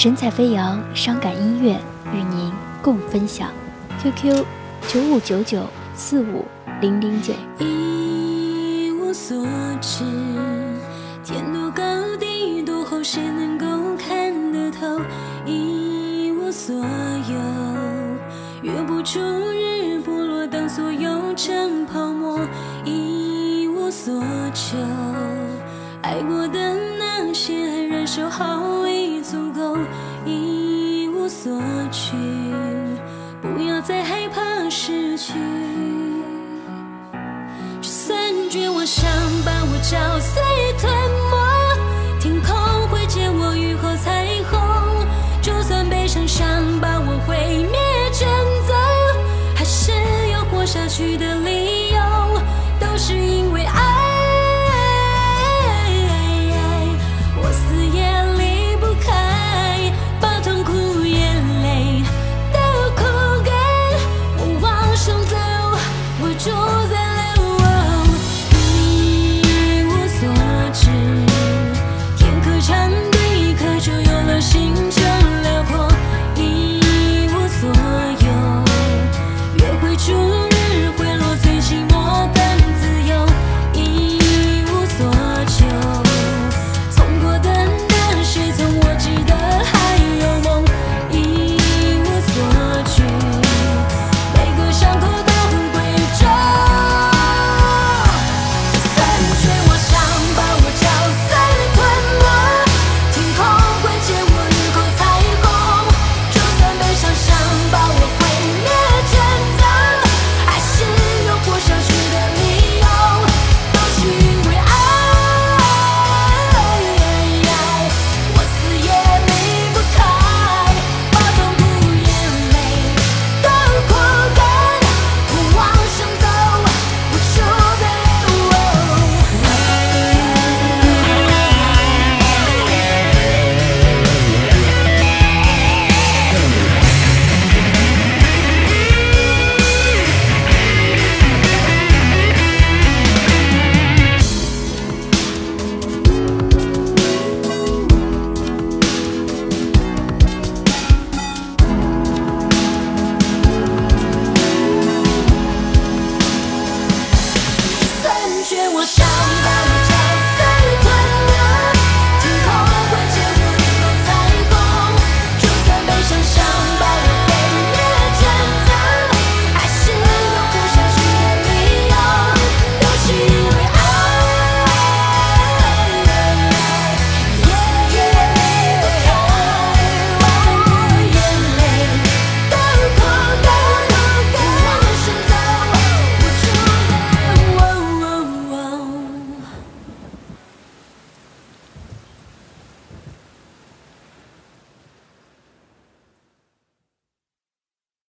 神采飞扬，伤感音乐与您共分享。QQ 九五九九四五零零九。一无所知，天多高地多厚，谁能够看得透？一无所有，月不出日不落，当所有成泡沫。一无所求，爱过的那些就好已足够，一无所求，不要再害怕失去。就算绝望想把我嚼碎吞没，天空会借我雨后彩虹。就算悲伤想把我毁灭卷走，还是要活下去的。